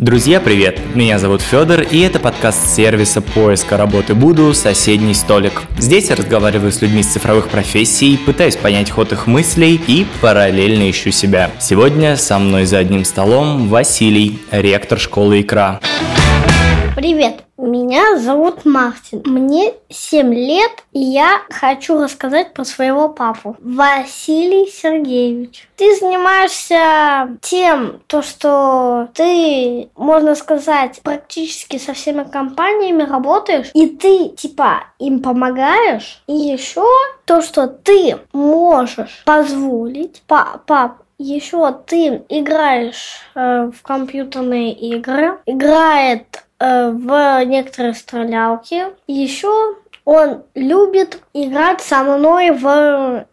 Друзья, привет! Меня зовут Федор, и это подкаст сервиса поиска работы Буду «Соседний столик». Здесь я разговариваю с людьми с цифровых профессий, пытаюсь понять ход их мыслей и параллельно ищу себя. Сегодня со мной за одним столом Василий, ректор школы «Икра». Привет, меня зовут Мартин. Мне 7 лет, и я хочу рассказать про своего папу. Василий Сергеевич. Ты занимаешься тем, то, что ты, можно сказать, практически со всеми компаниями работаешь, и ты, типа, им помогаешь. И еще то, что ты можешь позволить, пап, еще ты играешь э, в компьютерные игры, играет в некоторые стрелялки. Еще он любит играть со мной в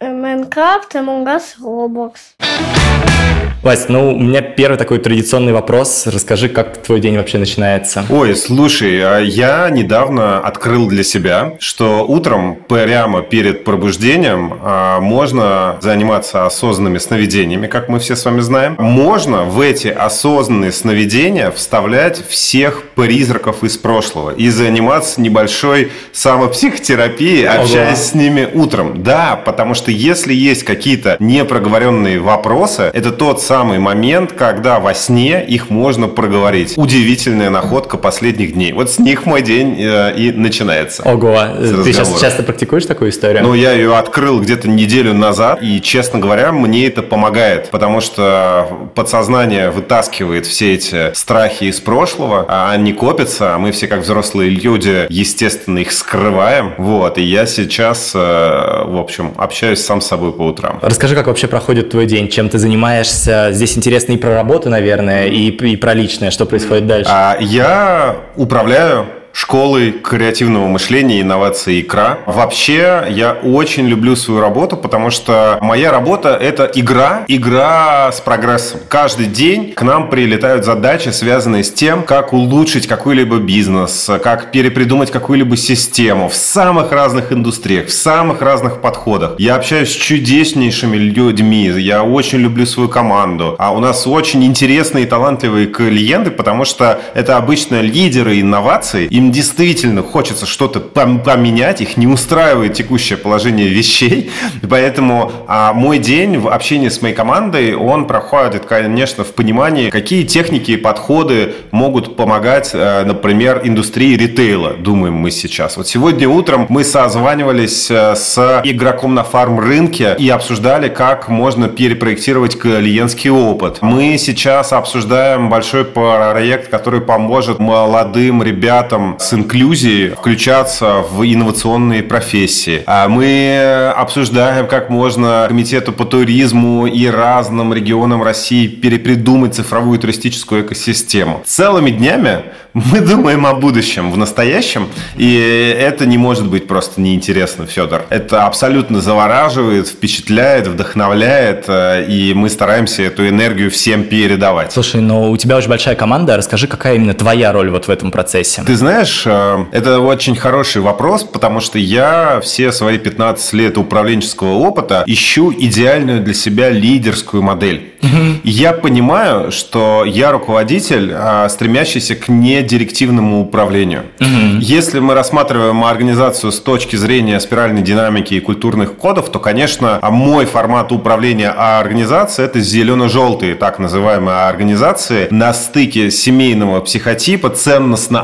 Майнкрафт, Among Us, Roblox. Вась, ну, у меня первый такой традиционный вопрос. Расскажи, как твой день вообще начинается? Ой, слушай, а я недавно открыл для себя, что утром прямо перед пробуждением а, можно заниматься осознанными сновидениями, как мы все с вами знаем. Можно в эти осознанные сновидения вставлять всех призраков из прошлого и заниматься небольшой самопсихотерапией, общаясь Ого. с ними утром. Да, потому что если есть какие-то непроговоренные вопросы, это тот самый момент, когда во сне их можно проговорить. Удивительная находка последних дней. Вот с них мой день э, и начинается. Ого, ты сейчас часто практикуешь такую историю? Ну, я ее открыл где-то неделю назад, и, честно говоря, мне это помогает, потому что подсознание вытаскивает все эти страхи из прошлого, а они копятся, а мы все как взрослые люди, естественно, их скрываем. Вот, и я сейчас, э, в общем, общаюсь сам с собой по утрам. Расскажи, как вообще проходит твой день, чем ты занимаешься, здесь интересно и про работу, наверное, и, и про личное, что происходит дальше. А, я управляю школы креативного мышления, инновации икра. Вообще, я очень люблю свою работу, потому что моя работа – это игра, игра с прогрессом. Каждый день к нам прилетают задачи, связанные с тем, как улучшить какой-либо бизнес, как перепридумать какую-либо систему в самых разных индустриях, в самых разных подходах. Я общаюсь с чудеснейшими людьми, я очень люблю свою команду. А у нас очень интересные и талантливые клиенты, потому что это обычно лидеры инноваций, им действительно хочется что-то поменять, их не устраивает текущее положение вещей, поэтому а, мой день в общении с моей командой, он проходит, конечно, в понимании, какие техники и подходы могут помогать, э, например, индустрии ритейла, думаем мы сейчас. Вот сегодня утром мы созванивались э, с игроком на фарм-рынке и обсуждали, как можно перепроектировать клиентский опыт. Мы сейчас обсуждаем большой проект, который поможет молодым ребятам с инклюзией включаться в инновационные профессии. А мы обсуждаем, как можно комитету по туризму и разным регионам России перепридумать цифровую туристическую экосистему. Целыми днями мы думаем о будущем, в настоящем, и это не может быть просто неинтересно, Федор. Это абсолютно завораживает, впечатляет, вдохновляет, э, и мы стараемся эту энергию всем передавать. Слушай, ну у тебя очень большая команда, расскажи, какая именно твоя роль вот в этом процессе? Ты знаешь, э, это очень хороший вопрос, потому что я все свои 15 лет управленческого опыта ищу идеальную для себя лидерскую модель. Угу. И я понимаю, что я руководитель, а, стремящийся к недирективному управлению. Угу. Если мы рассматриваем организацию с точки зрения спиральной динамики и культурных кодов, то, конечно, мой формат управления организацией – это зелено-желтые, так называемые организации, на стыке семейного психотипа, ценностно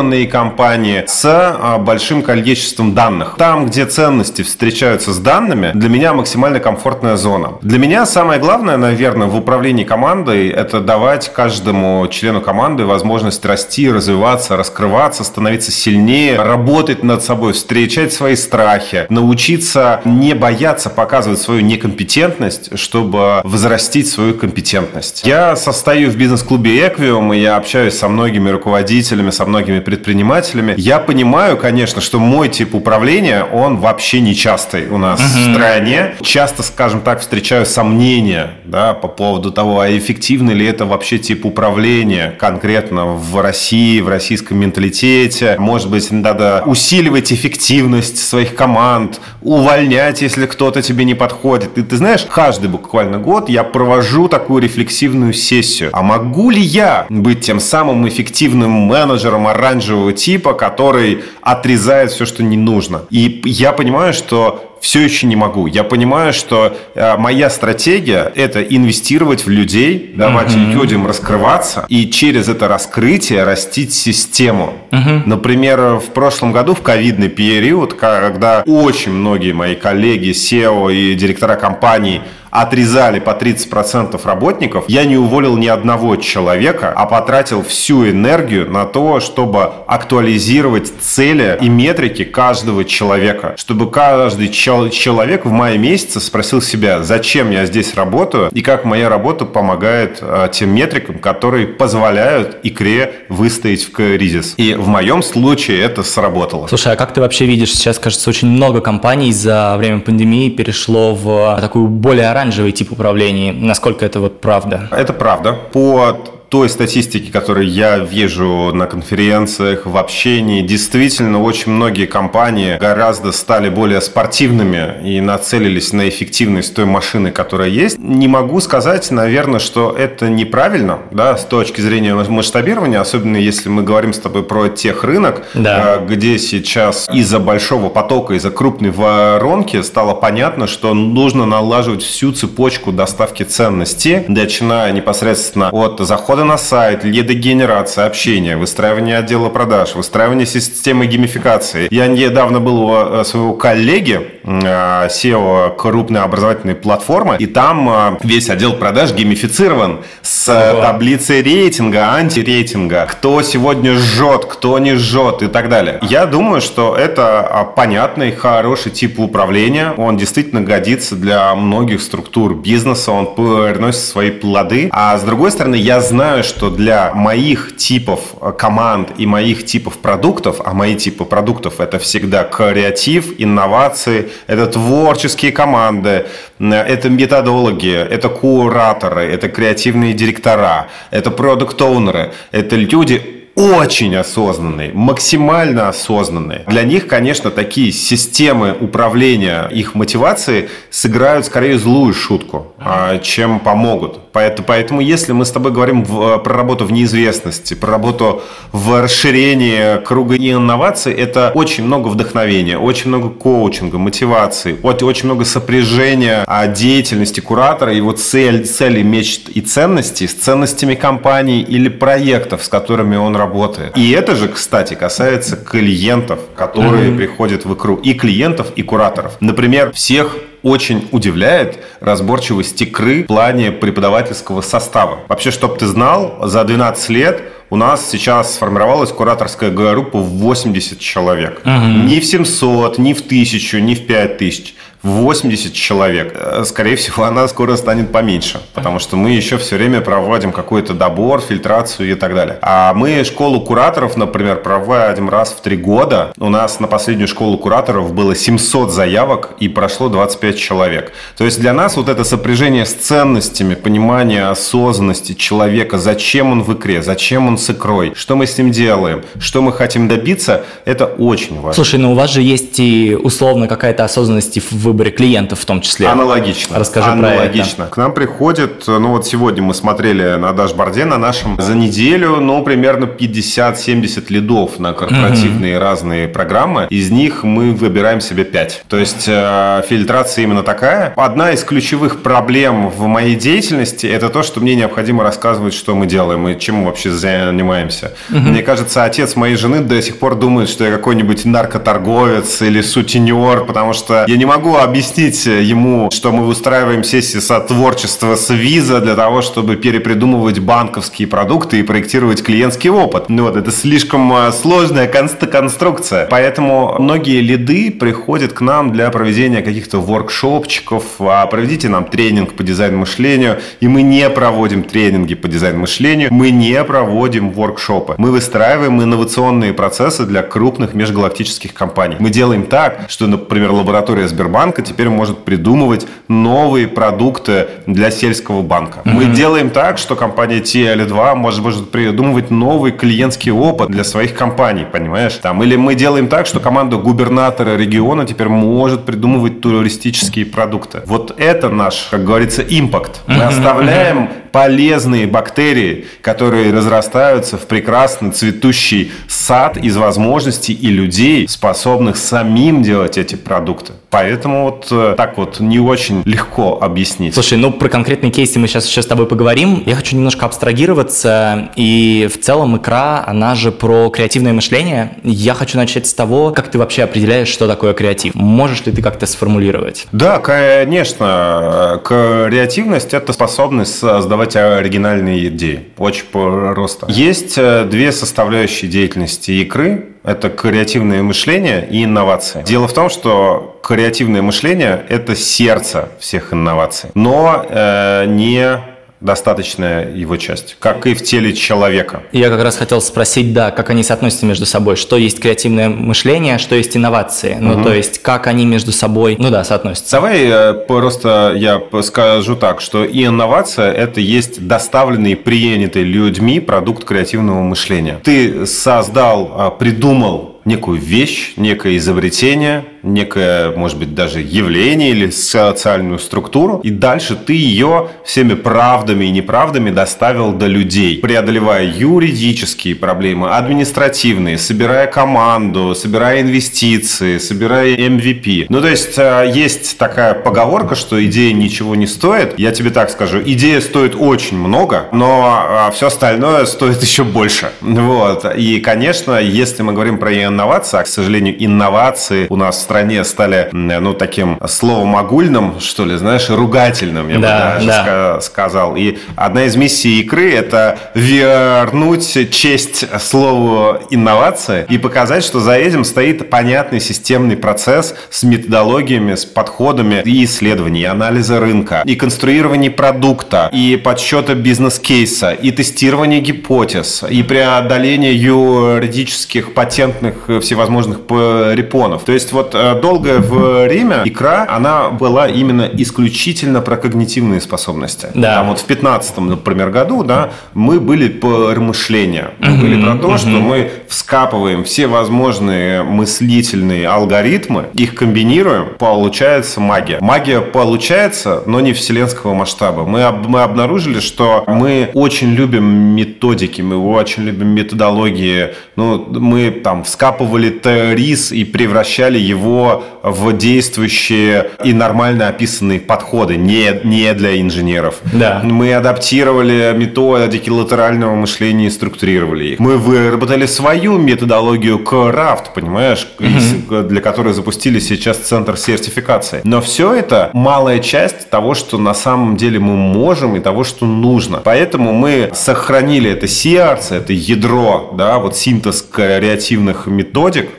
ориентированные компании с а, большим количеством данных. Там, где ценности встречаются с данными, для меня максимально комфортная зона. Для меня самое главное, наверное, в управлении командой это давать каждому члену команды возможность расти, развиваться, раскрываться, становиться сильнее, работать над собой, встречать свои страхи, научиться не бояться показывать свою некомпетентность, чтобы возрастить свою компетентность. Я состою в бизнес-клубе Equium, и я общаюсь со многими руководителями, со многими предпринимателями. Я понимаю, конечно, что мой тип управления, он вообще нечастый у нас uh-huh. в стране. Часто, скажем так, встречаю сомнения да, по поводу того, а эффективно ли это вообще тип управления конкретно в России, в российском менталитете. Может быть, надо усиливать эффективность своих команд, увольнять, если кто-то тебе не подходит. И ты знаешь, каждый буквально год я провожу такую рефлексивную сессию. А могу ли я быть тем самым эффективным менеджером оранжевого типа, который отрезает все, что не нужно? И я понимаю, что все еще не могу. Я понимаю, что э, моя стратегия – это инвестировать в людей, давать mm-hmm. людям раскрываться и через это раскрытие растить систему. Mm-hmm. Например, в прошлом году, в ковидный период, когда очень многие мои коллеги, SEO и директора компаний – отрезали по 30% работников, я не уволил ни одного человека, а потратил всю энергию на то, чтобы актуализировать цели и метрики каждого человека. Чтобы каждый человек в мае месяце спросил себя, зачем я здесь работаю и как моя работа помогает э, тем метрикам, которые позволяют икре выстоять в кризис. И в моем случае это сработало. Слушай, а как ты вообще видишь, сейчас, кажется, очень много компаний за время пандемии перешло в такую более оранжевый тип управления. Насколько это вот правда? Это правда. По той статистики, которую я вижу на конференциях, в общении, действительно очень многие компании гораздо стали более спортивными и нацелились на эффективность той машины, которая есть. Не могу сказать, наверное, что это неправильно да, с точки зрения масштабирования, особенно если мы говорим с тобой про тех рынок, да. Э, где сейчас из-за большого потока, из-за крупной воронки стало понятно, что нужно налаживать всю цепочку доставки ценностей, начиная непосредственно от захода захода на сайт, лидогенерация, общение, выстраивание отдела продаж, выстраивание системы геймификации. Я недавно был у э, своего коллеги, э, SEO крупной образовательной платформы, и там э, весь отдел продаж геймифицирован с Ого. таблицей рейтинга, антирейтинга, кто сегодня жжет, кто не жжет и так далее. Я думаю, что это понятный, хороший тип управления. Он действительно годится для многих структур бизнеса, он приносит свои плоды. А с другой стороны, я знаю, знаю, что для моих типов э, команд и моих типов продуктов, а мои типы продуктов это всегда креатив, инновации, это творческие команды, это методологи, это кураторы, это креативные директора, это продукт-оунеры, это люди очень осознанные, максимально осознанные. Для них, конечно, такие системы управления их мотивацией сыграют скорее злую шутку, а, чем помогут. Поэтому, поэтому если мы с тобой говорим в, про работу в неизвестности, про работу в расширении круга инноваций, это очень много вдохновения, очень много коучинга, мотивации, очень много сопряжения деятельности куратора, его цель, цели, мечт и ценностей с ценностями компании или проектов, с которыми он работает. И это же, кстати, касается клиентов, которые mm-hmm. приходят в икру. И клиентов, и кураторов. Например, всех очень удивляет разборчивость икры в плане преподавательского состава. Вообще, чтобы ты знал, за 12 лет у нас сейчас сформировалась кураторская группа в 80 человек. Угу. Не в 700, не в 1000, не в 5000. 80 человек. Э, скорее всего, она скоро станет поменьше, потому что мы еще все время проводим какой-то добор, фильтрацию и так далее. А мы школу кураторов, например, проводим раз в три года. У нас на последнюю школу кураторов было 700 заявок и прошло 25 человек. То есть для нас вот это сопряжение с ценностями, понимание осознанности человека, зачем он в икре, зачем он с икрой, что мы с ним делаем, что мы хотим добиться, это очень важно. Слушай, ну у вас же есть и условно какая-то осознанность в выборе клиентов в том числе. Аналогично. Расскажи Аналогично. про это. К нам приходит, ну вот сегодня мы смотрели на дашборде на нашем за неделю, ну, примерно 50-70 лидов на корпоративные mm-hmm. разные программы. Из них мы выбираем себе 5. То есть э, фильтрация именно такая. Одна из ключевых проблем в моей деятельности это то, что мне необходимо рассказывать, что мы делаем и чем мы вообще занимаемся. Mm-hmm. Мне кажется, отец моей жены до сих пор думает, что я какой-нибудь наркоторговец или сутенер, потому что я не могу объяснить ему, что мы устраиваем сессии сотворчества с виза для того, чтобы перепридумывать банковские продукты и проектировать клиентский опыт. Ну вот, это слишком а, сложная конструкция. Поэтому многие лиды приходят к нам для проведения каких-то воркшопчиков, а проведите нам тренинг по дизайну мышлению, и мы не проводим тренинги по дизайну мышлению, мы не проводим воркшопы. Мы выстраиваем инновационные процессы для крупных межгалактических компаний. Мы делаем так, что, например, лаборатория Сбербанка теперь может придумывать новые продукты для сельского банка. Mm-hmm. Мы делаем так, что компания TL2 может, может придумывать новый клиентский опыт для своих компаний, понимаешь? Там, или мы делаем так, что команда губернатора региона теперь может придумывать туристические продукты. Вот это наш, как говорится, импакт. Мы оставляем полезные бактерии, которые разрастаются в прекрасный цветущий сад из возможностей и людей, способных самим делать эти продукты. Поэтому вот э, так вот не очень легко объяснить. Слушай, ну про конкретные кейсы мы сейчас еще с тобой поговорим. Я хочу немножко абстрагироваться. И в целом икра, она же про креативное мышление. Я хочу начать с того, как ты вообще определяешь, что такое креатив. Можешь ли ты как-то сформулировать? Да, конечно. Креативность – это способность создавать оригинальные идеи. Очень просто. Есть э, две составляющие деятельности икры. Это креативное мышление и инновация. Дело в том, что креативное мышление – это сердце всех инноваций, но э, не достаточная его часть, как и в теле человека. Я как раз хотел спросить, да, как они соотносятся между собой, что есть креативное мышление, что есть инновации, ну угу. то есть как они между собой, ну да, соотносятся. Давай э, просто я скажу так, что и инновация – это есть доставленный, принятый людьми продукт креативного мышления. Ты создал, а, придумал некую вещь, некое изобретение, некое, может быть, даже явление или социальную структуру, и дальше ты ее всеми правдами и неправдами доставил до людей, преодолевая юридические проблемы, административные, собирая команду, собирая инвестиции, собирая MVP. Ну, то есть, э, есть такая поговорка, что идея ничего не стоит. Я тебе так скажу, идея стоит очень много, но э, все остальное стоит еще больше. Вот. И, конечно, если мы говорим про инновации, а, к сожалению, инновации у нас стране стали, ну, таким словом огульным, что ли, знаешь, ругательным, я да, бы даже да. сказал. И одна из миссий игры – это вернуть честь слову инновация и показать, что за этим стоит понятный системный процесс с методологиями, с подходами и исследований, и анализа рынка, и конструирования продукта, и подсчета бизнес-кейса, и тестирования гипотез, и преодоления юридических патентных всевозможных репонов. То есть вот Э, долгое время икра, она была именно исключительно про когнитивные способности. Да. Там вот в 15 например, году, да, мы были по мышлению. Мы были про то, что мы вскапываем все возможные мыслительные алгоритмы, их комбинируем, получается магия. Магия получается, но не вселенского масштаба. Мы, об, мы обнаружили, что мы очень любим методики, мы очень любим методологии. Ну, мы там вскапывали рис и превращали его его в действующие и нормально описанные подходы, не, не для инженеров. Да. Мы адаптировали методики латерального мышления и структурировали их. Мы выработали свою методологию крафт, понимаешь, угу. для которой запустили сейчас центр сертификации. Но все это малая часть того, что на самом деле мы можем и того, что нужно. Поэтому мы сохранили это сердце, это ядро, да, вот синтез креативных методик,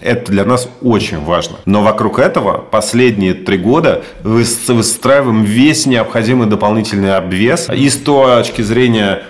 это для нас очень важно. Но вокруг этого последние три года выстраиваем весь необходимый дополнительный обвес и с точки зрения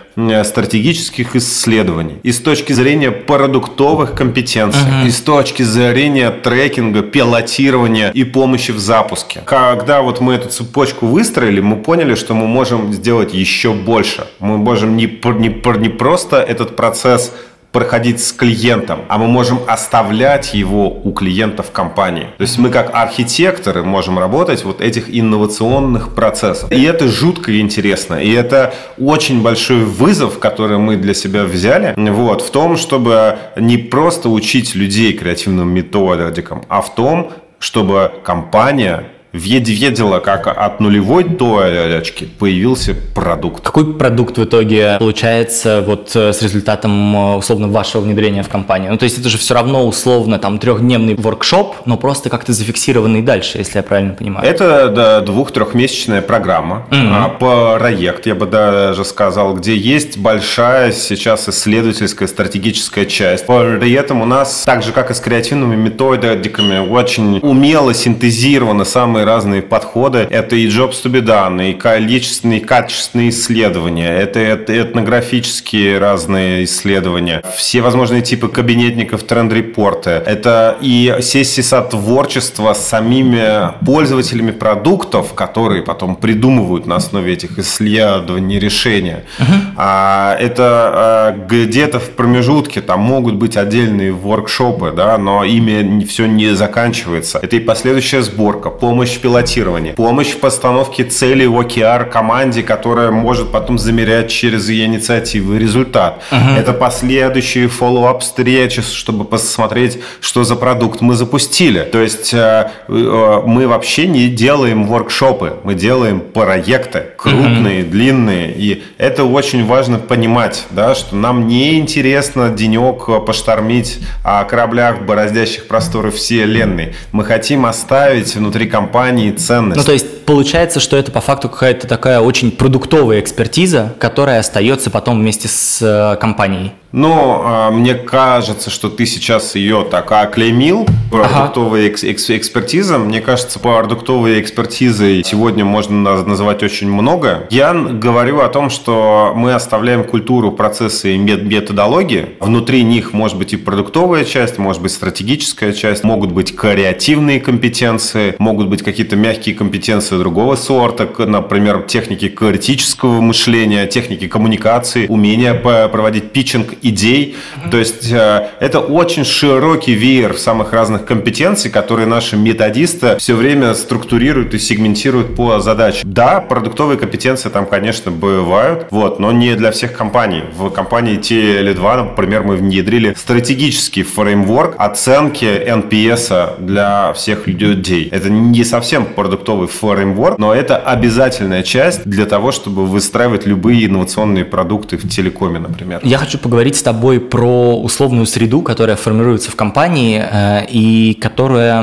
стратегических исследований, и с точки зрения продуктовых компетенций, uh-huh. и с точки зрения трекинга, пилотирования и помощи в запуске. Когда вот мы эту цепочку выстроили, мы поняли, что мы можем сделать еще больше. Мы можем не, не, не просто этот процесс проходить с клиентом, а мы можем оставлять его у клиентов компании. То есть мы как архитекторы можем работать вот этих инновационных процессов. И это жутко интересно. И это очень большой вызов, который мы для себя взяли, вот, в том, чтобы не просто учить людей креативным методикам, а в том, чтобы компания видела, как от нулевой точки появился продукт. Какой продукт в итоге получается вот э, с результатом э, условно вашего внедрения в компанию? Ну, то есть это же все равно условно там трехдневный воркшоп, но просто как-то зафиксированный дальше, если я правильно понимаю. Это да, двух-трехмесячная программа, mm-hmm. проект, я бы даже сказал, где есть большая сейчас исследовательская стратегическая часть. При этом у нас, так же как и с креативными методиками, очень умело синтезированы самые разные подходы. Это и jobs to be done, и количественные, и качественные исследования, это этнографические разные исследования, все возможные типы кабинетников, тренд-репорты, это и сессии сотворчества с самими пользователями продуктов, которые потом придумывают на основе этих исследований решения. Uh-huh. А, это а, где-то в промежутке там могут быть отдельные воркшопы, да, но ими все не заканчивается. Это и последующая сборка, помощь в пилотировании, помощь в постановке целей в OKR команде, которая может потом замерять через ее инициативы результат. Uh-huh. Это последующие follow-up встречи, чтобы посмотреть, что за продукт мы запустили. То есть э, э, мы вообще не делаем воркшопы, мы делаем проекты крупные, uh-huh. длинные. И это очень важно понимать, да, что нам не интересно денек поштормить о кораблях, бороздящих просторы вселенной. Мы хотим оставить внутри компании ценность. Ну, то есть получается, что это по факту какая-то такая очень продуктовая экспертиза, которая остается потом вместе с э, компанией. Но а, мне кажется, что ты сейчас ее так оклеймил, продуктовая ага. экс экспертиза. Мне кажется, продуктовой экспертизой сегодня можно называть очень много. Я говорю о том, что мы оставляем культуру, процессы и методологии. Внутри них может быть и продуктовая часть, может быть стратегическая часть, могут быть креативные компетенции, могут быть какие-то мягкие компетенции другого сорта, например, техники критического мышления, техники коммуникации, умение проводить питчинг идей. То есть э, это очень широкий веер самых разных компетенций, которые наши методисты все время структурируют и сегментируют по задачам. Да, продуктовые компетенции там, конечно, бывают, вот, но не для всех компаний. В компании Теле2, например, мы внедрили стратегический фреймворк оценки NPS для всех людей. Это не совсем продуктовый фреймворк, но это обязательная часть для того, чтобы выстраивать любые инновационные продукты в телекоме, например. Я хочу поговорить поговорить с тобой про условную среду, которая формируется в компании э, и которая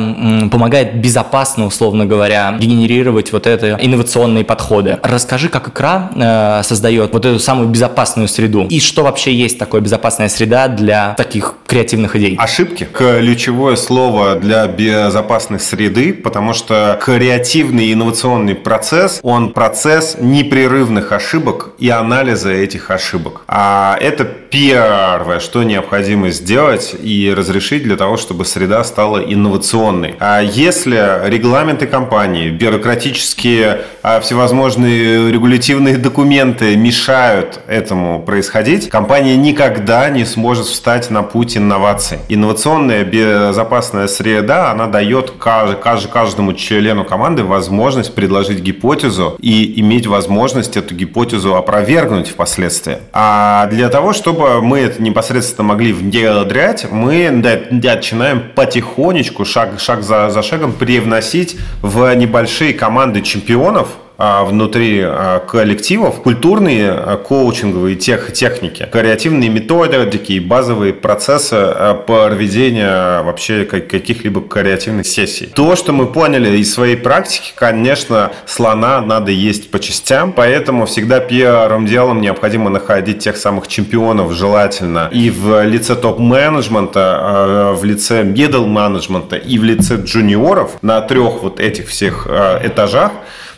помогает безопасно, условно говоря, генерировать вот это инновационные подходы. Расскажи, как икра э, создает вот эту самую безопасную среду и что вообще есть такое безопасная среда для таких креативных идей. Ошибки. Ключевое слово для безопасной среды, потому что креативный инновационный процесс, он процесс непрерывных ошибок и анализа этих ошибок. А это первое, что необходимо сделать и разрешить для того, чтобы среда стала инновационной. А если регламенты компании, бюрократические а всевозможные регулятивные документы мешают этому происходить, компания никогда не сможет встать на путь инноваций. Инновационная безопасная среда, она дает каждому члену команды возможность предложить гипотезу и иметь возможность эту гипотезу опровергнуть впоследствии. А для того, чтобы мы это непосредственно могли внедрять, мы начинаем потихонечку, шаг, шаг за, за шагом, привносить в небольшие команды чемпионов, внутри а, коллективов культурные а, коучинговые тех, техники, креативные методики и базовые процессы проведения вообще каких-либо креативных сессий. То, что мы поняли из своей практики, конечно, слона надо есть по частям, поэтому всегда первым делом необходимо находить тех самых чемпионов желательно и в лице топ-менеджмента, в лице middle менеджмента и в лице джуниоров на трех вот этих всех этажах,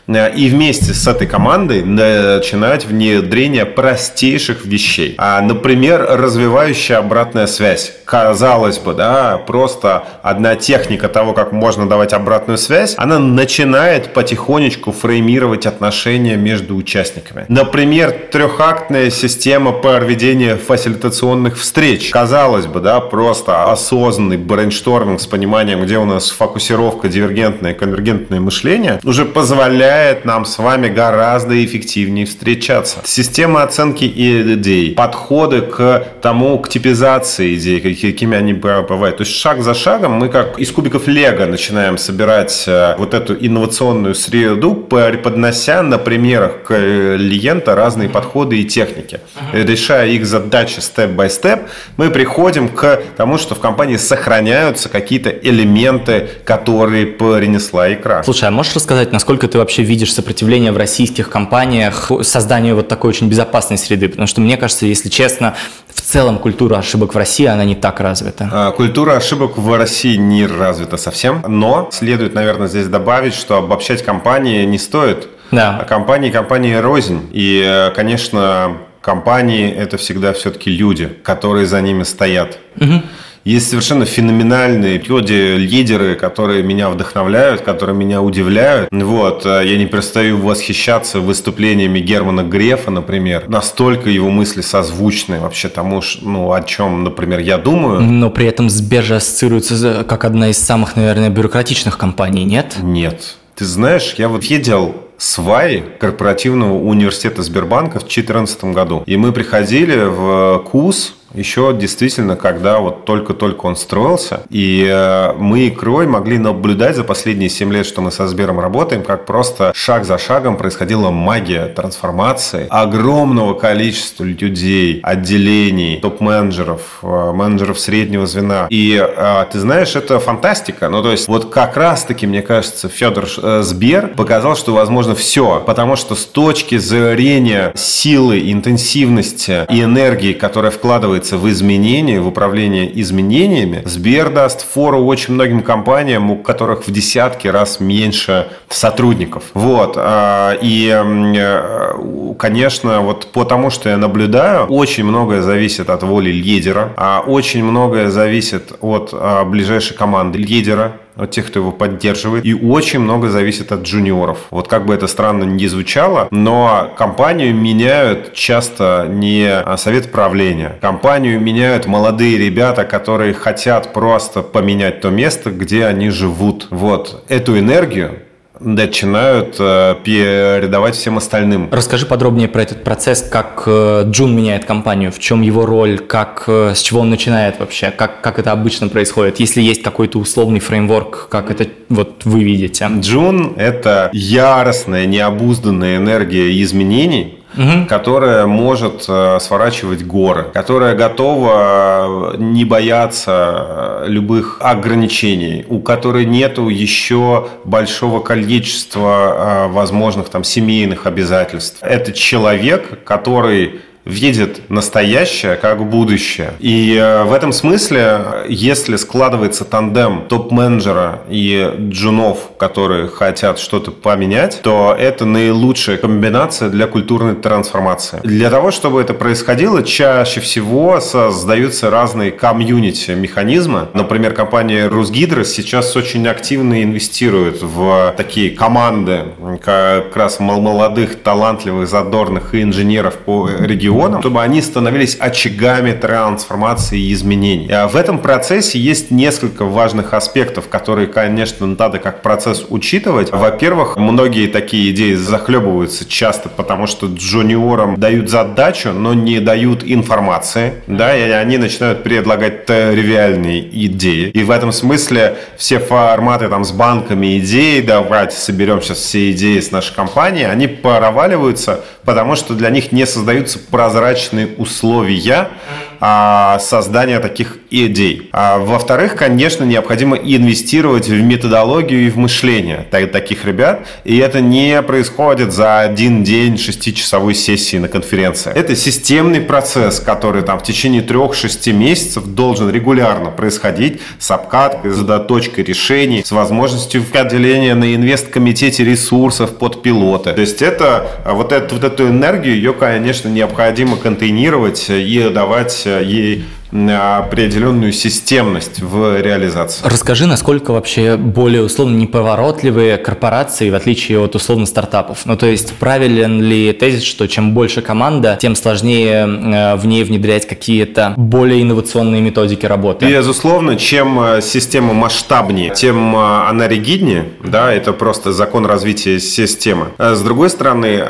и вместе с этой командой начинать внедрение простейших вещей. А, например, развивающая обратная связь. Казалось бы, да, просто одна техника того, как можно давать обратную связь, она начинает потихонечку фреймировать отношения между участниками. Например, трехактная система проведения фасилитационных встреч. Казалось бы, да, просто осознанный брейншторминг с пониманием, где у нас фокусировка, дивергентное, конвергентное мышление, уже позволяет позволяет нам с вами гораздо эффективнее встречаться. Система оценки идей, подходы к тому, к типизации идей, какими они бывают. То есть шаг за шагом мы как из кубиков Лего начинаем собирать э, вот эту инновационную среду, преподнося на примерах клиента разные подходы и техники. Решая их задачи степ-бай-степ, мы приходим к тому, что в компании сохраняются какие-то элементы, которые принесла икра. Слушай, а можешь рассказать, насколько ты вообще видишь сопротивление в российских компаниях созданию вот такой очень безопасной среды? Потому что мне кажется, если честно, в целом культура ошибок в России, она не так развита. А, культура ошибок в России не развита совсем, но следует, наверное, здесь добавить, что обобщать компании не стоит. Да. А компании компании рознь. И, конечно, компании это всегда все-таки люди, которые за ними стоят. Угу. Есть совершенно феноменальные люди, лидеры, которые меня вдохновляют, которые меня удивляют. Вот, э, я не перестаю восхищаться выступлениями Германа Грефа, например. Настолько его мысли созвучны вообще тому, ну, о чем, например, я думаю. Но при этом Сбер же ассоциируется как одна из самых, наверное, бюрократичных компаний, нет? Нет. Ты знаешь, я вот видел сваи корпоративного университета Сбербанка в 2014 году. И мы приходили в КУС, еще действительно, когда вот только-только он строился, и э, мы и Крой могли наблюдать за последние 7 лет, что мы со Сбером работаем, как просто шаг за шагом происходила магия трансформации огромного количества людей, отделений, топ-менеджеров, э, менеджеров среднего звена. И э, ты знаешь, это фантастика. Ну, то есть, вот как раз-таки, мне кажется, Федор Сбер показал, что возможно все, потому что с точки зрения силы, интенсивности и энергии, которая вкладывает вкладывается в изменения, в управление изменениями, Сбер даст фору очень многим компаниям, у которых в десятки раз меньше сотрудников. Вот. А, и, э, конечно, вот потому что я наблюдаю, очень многое зависит от воли лидера, а очень многое зависит от а, ближайшей команды лидера, от тех, кто его поддерживает. И очень много зависит от джуниоров. Вот как бы это странно не звучало, но компанию меняют часто не совет правления. Компанию меняют молодые ребята, которые хотят просто поменять то место, где они живут. Вот эту энергию начинают э, передавать всем остальным. Расскажи подробнее про этот процесс, как э, Джун меняет компанию, в чем его роль, как, э, с чего он начинает вообще, как, как это обычно происходит, если есть какой-то условный фреймворк, как это вот вы видите. Джун – это яростная, необузданная энергия изменений, угу. которая может э, сворачивать горы, которая готова э, не бояться э, любых ограничений, у которой нету еще большого количества возможных там семейных обязательств. Это человек, который видит настоящее как будущее. И э, в этом смысле, если складывается тандем топ-менеджера и джунов, которые хотят что-то поменять, то это наилучшая комбинация для культурной трансформации. Для того, чтобы это происходило, чаще всего создаются разные комьюнити механизмы. Например, компания Русгидро сейчас очень активно инвестирует в такие команды как раз молодых, талантливых, задорных инженеров по региону, регионам, чтобы они становились очагами трансформации и изменений. А в этом процессе есть несколько важных аспектов, которые, конечно, надо как процесс учитывать. Во-первых, многие такие идеи захлебываются часто, потому что джуниорам дают задачу, но не дают информации, да, и они начинают предлагать тривиальные идеи. И в этом смысле все форматы там с банками идей, давайте соберем сейчас все идеи с нашей компании, они проваливаются, потому что для них не создаются прозрачные условия создания таких идей. А, во-вторых, конечно, необходимо инвестировать в методологию и в мышление таких ребят, и это не происходит за один день шестичасовой сессии на конференции. Это системный процесс, который там в течение трех-шести месяцев должен регулярно происходить с обкаткой, с заточкой решений, с возможностью отделения на инвест-комитете ресурсов под пилоты. То есть это вот, эту, вот эту энергию, ее, конечно, необходимо контейнировать и давать euh, y ait определенную системность в реализации. Расскажи, насколько вообще более условно неповоротливые корпорации, в отличие от условно стартапов. Ну, то есть, правилен ли тезис, что чем больше команда, тем сложнее э, в ней внедрять какие-то более инновационные методики работы? Безусловно, чем э, система масштабнее, тем э, она ригиднее, да, это просто закон развития системы. С другой стороны,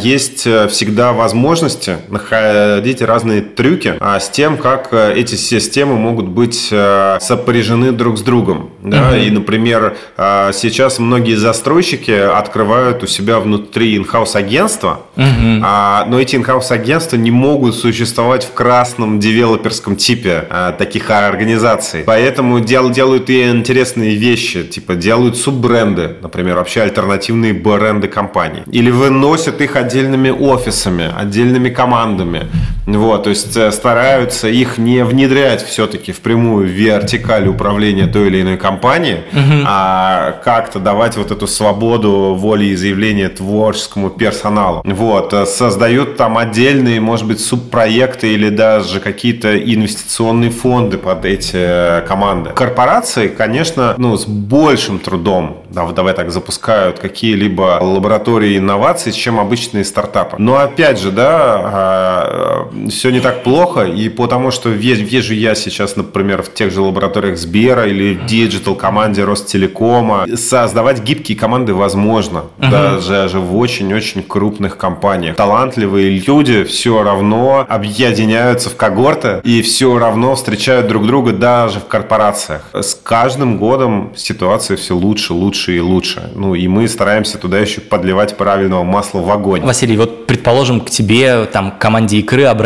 есть всегда возможности находить разные трюки с тем, как эти системы могут быть сопряжены друг с другом. Да? Угу. И, например, сейчас многие застройщики открывают у себя внутри инхаус агентства, угу. но эти инхаус агентства не могут существовать в красном девелоперском типе таких организаций. Поэтому дел, делают и интересные вещи, типа делают суббренды, например, вообще альтернативные бренды компаний. Или выносят их отдельными офисами, отдельными командами. Вот, то есть э, стараются их не внедрять все-таки в прямую вертикаль управления той или иной компании, угу. а как-то давать вот эту свободу воли и заявления творческому персоналу. Вот, э, создают там отдельные, может быть, субпроекты или даже какие-то инвестиционные фонды под эти э, команды. Корпорации, конечно, ну, с большим трудом, да, давай так, запускают какие-либо лаборатории инноваций, чем обычные стартапы. Но опять же, да, а, все не так плохо, и потому что вижу я сейчас, например, в тех же лабораториях Сбера или в digital команде Ростелекома, создавать гибкие команды возможно, uh-huh. даже в очень-очень крупных компаниях. Талантливые люди все равно объединяются в когорты и все равно встречают друг друга даже в корпорациях. С каждым годом ситуация все лучше, лучше и лучше. Ну и мы стараемся туда еще подливать правильного масла в огонь. Василий, вот предположим, к тебе там команде игры обратились,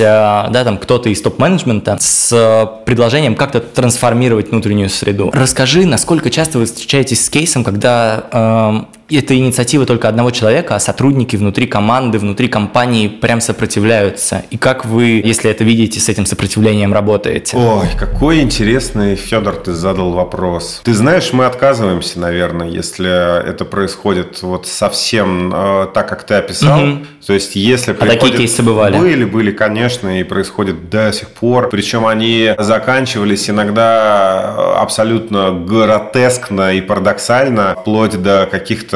э, да, там кто-то из топ-менеджмента с предложением как-то трансформировать внутреннюю среду. Расскажи, насколько часто вы встречаетесь с кейсом, когда э, это инициатива только одного человека, а сотрудники внутри команды, внутри компании прям сопротивляются. И как вы, если это видите, с этим сопротивлением работаете? Ой, какой интересный, Федор, ты задал вопрос. Ты знаешь, мы отказываемся, наверное, если это происходит вот совсем э, так, как ты описал. Угу. То есть, если а такие кейсы бывали? Были, были, конечно, и происходят до сих пор. Причем они заканчивались иногда э, абсолютно гротескно и парадоксально, вплоть до каких-то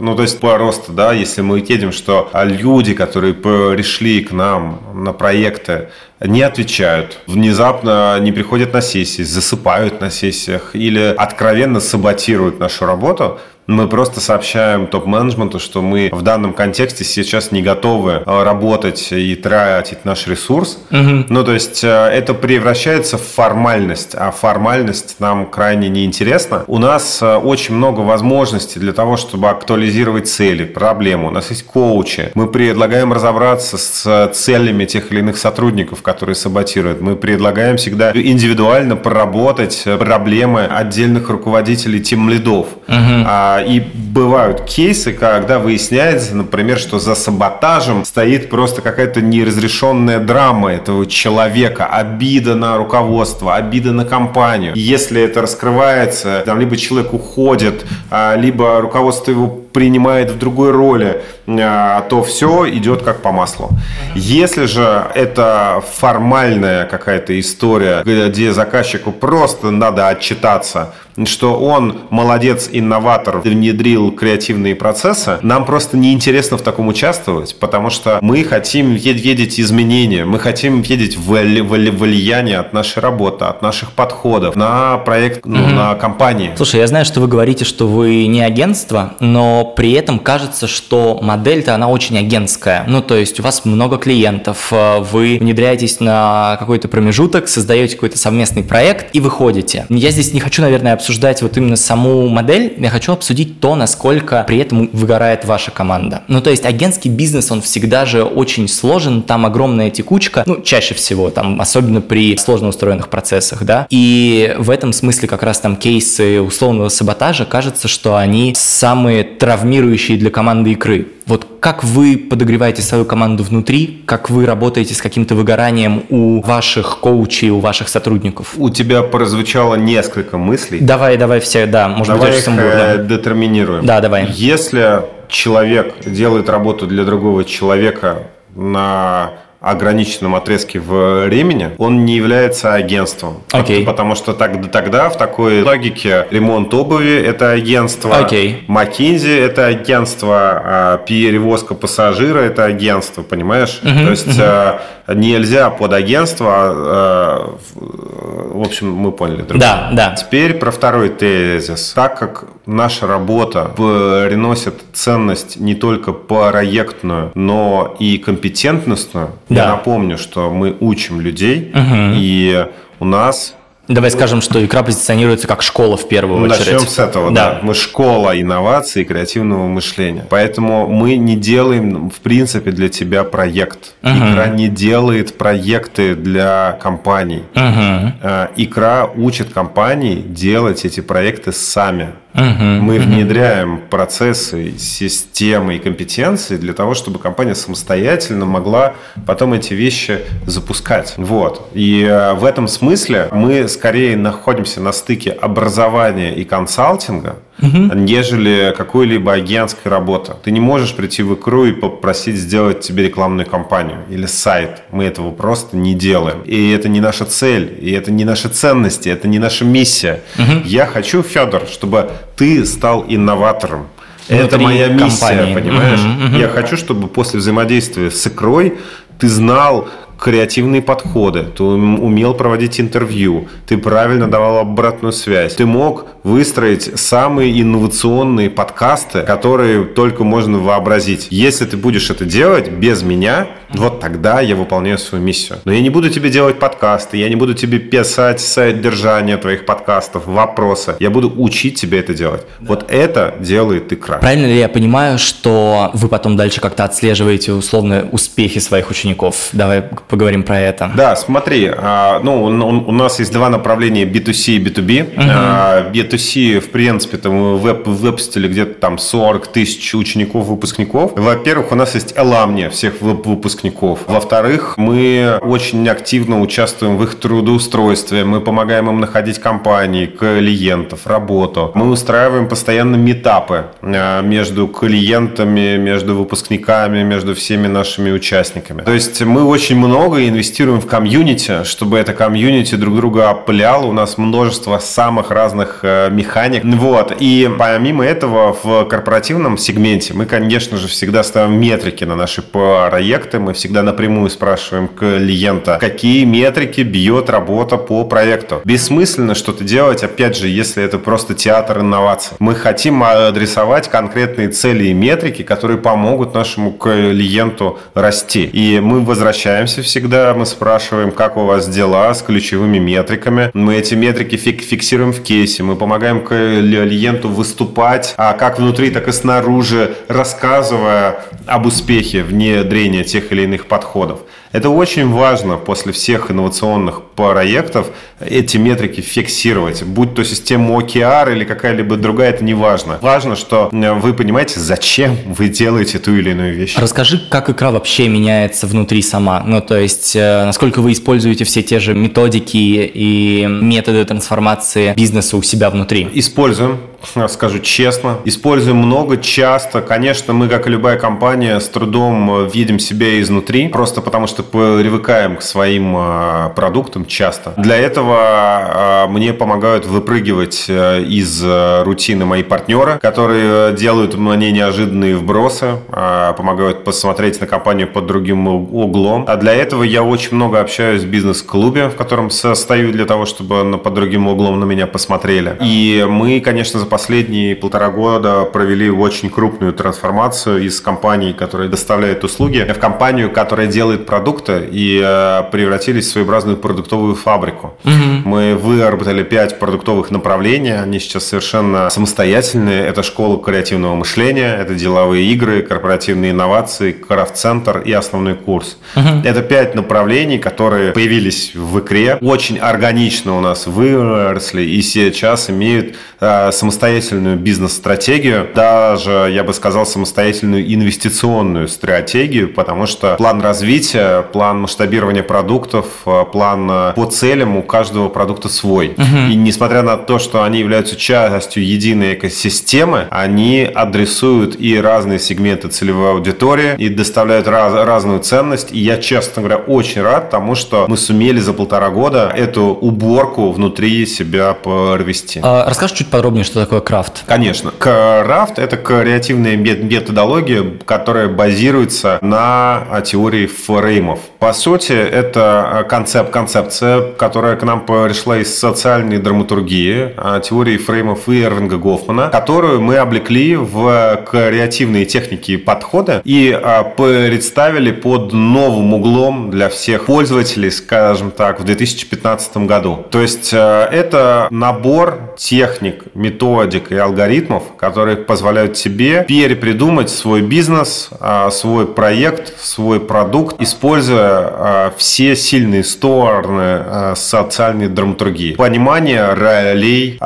ну, то есть просто, да, если мы едем, что люди, которые пришли к нам на проекты, не отвечают, внезапно не приходят на сессии, засыпают на сессиях или откровенно саботируют нашу работу – мы просто сообщаем топ-менеджменту, что мы в данном контексте сейчас не готовы э, работать и тратить наш ресурс. Угу. Ну, то есть э, это превращается в формальность, а формальность нам крайне неинтересна. У нас э, очень много возможностей для того, чтобы актуализировать цели, проблемы. У нас есть коучи. Мы предлагаем разобраться с целями тех или иных сотрудников, которые саботируют. Мы предлагаем всегда индивидуально проработать проблемы отдельных руководителей тем лидов. Угу. А и бывают кейсы, когда выясняется, например, что за саботажем стоит просто какая-то неразрешенная драма этого человека, обида на руководство, обида на компанию. И если это раскрывается, там либо человек уходит, а, либо руководство его принимает в другой роли, а, то все идет как по маслу. Если же это формальная какая-то история, где заказчику просто надо отчитаться, что он молодец, инноватор, внедрил креативные процессы, нам просто неинтересно в таком участвовать, потому что мы хотим видеть изменения, мы хотим видеть влияние от нашей работы, от наших подходов на проект, ну, угу. на компании. Слушай, я знаю, что вы говорите, что вы не агентство, но при этом кажется, что модель-то она очень агентская. Ну, то есть у вас много клиентов, э, вы внедряетесь на какой-то промежуток, создаете какой-то совместный проект и выходите. Я здесь не хочу, наверное, обсуждать вот именно саму модель, я хочу обсудить то, насколько при этом выгорает ваша команда. Ну, то есть агентский бизнес, он всегда же очень сложен, там огромная текучка, ну, чаще всего, там, особенно при сложно устроенных процессах, да, и в этом смысле как раз там кейсы условного саботажа, кажется, что они самые травмирующие для команды игры. Вот как вы подогреваете свою команду внутри, как вы работаете с каким-то выгоранием у ваших коучей, у ваших сотрудников? У тебя прозвучало несколько мыслей. Давай, давай все, да, может давай быть, очень сумбурно. детерминируем. Да, давай. Если человек делает работу для другого человека на ограниченном отрезке времени, он не является агентством. Окей. Потому что так, тогда в такой логике ремонт обуви – это агентство, Окей. McKinsey – это агентство, а перевозка пассажира – это агентство, понимаешь? То есть э, нельзя под агентство, э, в общем, мы поняли. друг Да, да. Теперь про второй тезис. Так как наша работа приносит ценность не только проектную, но и компетентностную, Да. я напомню, что мы учим людей, и у нас Давай скажем, что икра позиционируется как школа в первую очередь. Начнем с этого, да. Мы школа инноваций и креативного мышления. Поэтому мы не делаем, в принципе, для тебя проект. Икра не делает проекты для компаний. Мгм. Э, Икра учит компании делать эти проекты сами. Мгм. Мы внедряем процессы, системы и компетенции для того, чтобы компания самостоятельно могла потом эти вещи запускать. Вот. И э, в этом смысле мы скорее находимся на стыке образования и консалтинга, нежели какой-либо агентской работы. Ты не можешь прийти в икру и попросить сделать тебе рекламную кампанию или сайт. Мы этого просто не делаем. И это не наша цель, и это не наши ценности, это не наша миссия. Я хочу, Федор, чтобы ты стал инноватором. Это моя миссия, компании. понимаешь? Мгм, мгм. Я хочу, чтобы после взаимодействия с икрой ты знал креативные подходы, ты ум- умел проводить интервью, ты правильно давал обратную связь, ты мог выстроить самые инновационные подкасты, которые только можно вообразить. Если ты будешь это делать без меня, вот тогда я выполняю свою миссию. Но я не буду тебе делать подкасты, я не буду тебе писать содержание твоих подкастов, вопросы. Я буду учить тебя это делать. Вот это делает икра. Правильно ли я понимаю, что вы потом дальше как-то отслеживаете условно успехи своих учеников? Давай поговорим про это. Да, смотри, а, ну, у- нас есть два направления B2C и B2B. А, B2C, в принципе, там веб- выпустили где-то там 40 тысяч учеников, выпускников. Во-первых, у нас есть эламния всех вып- выпускников. Во-вторых, мы очень активно участвуем в их трудоустройстве. Мы помогаем им находить компании, клиентов, работу. Мы устраиваем постоянно метапы а, между клиентами, между выпускниками, между всеми нашими участниками. То есть мы очень много инвестируем в комьюнити, чтобы это комьюнити друг друга опыляло. У нас множество самых разных э, механик. Вот. И помимо этого в корпоративном сегменте мы, конечно же, всегда ставим метрики на наши проекты. Мы всегда напрямую спрашиваем клиента, какие метрики бьет работа по проекту. Бессмысленно что-то делать, опять же, если это просто театр инноваций. Мы хотим адресовать конкретные цели и метрики, которые помогут нашему клиенту расти. И мы возвращаемся всегда, мы спрашиваем, как у вас дела с ключевыми метриками. Мы эти метрики фик- фиксируем в кейсе, мы помогаем клиенту выступать, а как внутри, так и снаружи, рассказывая об успехе внедрения тех или иных подходов. Это очень важно после всех инновационных проектов эти метрики фиксировать. Будь то система OKR или какая-либо другая, это не важно. Важно, что э, вы понимаете, зачем вы делаете ту или иную вещь. Расскажи, как икра вообще меняется внутри сама. Ну, то есть, э, насколько вы используете все те же методики и методы трансформации бизнеса у себя внутри? Используем, скажу честно. Используем много, часто. Конечно, мы, как и любая компания, с трудом э, видим себя изнутри, просто потому что привыкаем к своим э, продуктам часто. Для этого э, мне помогают выпрыгивать из рутины мои партнеры, которые делают мне неожиданные вбросы, помогают посмотреть на компанию под другим углом. А для этого я очень много общаюсь в бизнес-клубе, в котором состою для того, чтобы под другим углом на меня посмотрели. И мы, конечно, последние полтора года провели очень крупную трансформацию из компании, которая доставляет услуги, в компанию, которая делает продукты и э, превратились в своеобразную продуктовую фабрику. Мы выработали пять продуктовых направлений, они сейчас совершенно самостоятельные. Это школа креативного мышления, это деловые игры, корпоративные инновации, крафт-центр и основной курс. Это пять направлений, которые появились в икре, очень органично у нас выросли и сейчас имеют э, самостоятельную самостоятельную бизнес-стратегию, даже, я бы сказал, самостоятельную инвестиционную стратегию, потому что план развития, план масштабирования продуктов, э, план э, по целям у каждого продукта свой. Угу. И несмотря на то, что они являются частью единой экосистемы, они адресуют и разные сегменты целевой аудитории, и доставляют раз, разную ценность. И я, честно говоря, очень рад тому, что мы сумели за полтора года эту уборку внутри себя провести. А, расскажи чуть подробнее, что такое крафт. Конечно. Крафт – это креативная методология, которая базируется на теории фреймов. По сути, это концепт, концепция, которая к нам пришла из социальной драматургии, а, теории фреймов и Эрвинга Гофмана, которую мы облекли в креативные техники и подходы и а, представили под новым углом для всех пользователей, скажем так, в 2015 году. То есть это набор техник, методик и алгоритмов, которые позволяют тебе перепридумать свой бизнес, а, свой проект, свой продукт, используя а, все сильные стороны социальной драматургии. Понимание ролей,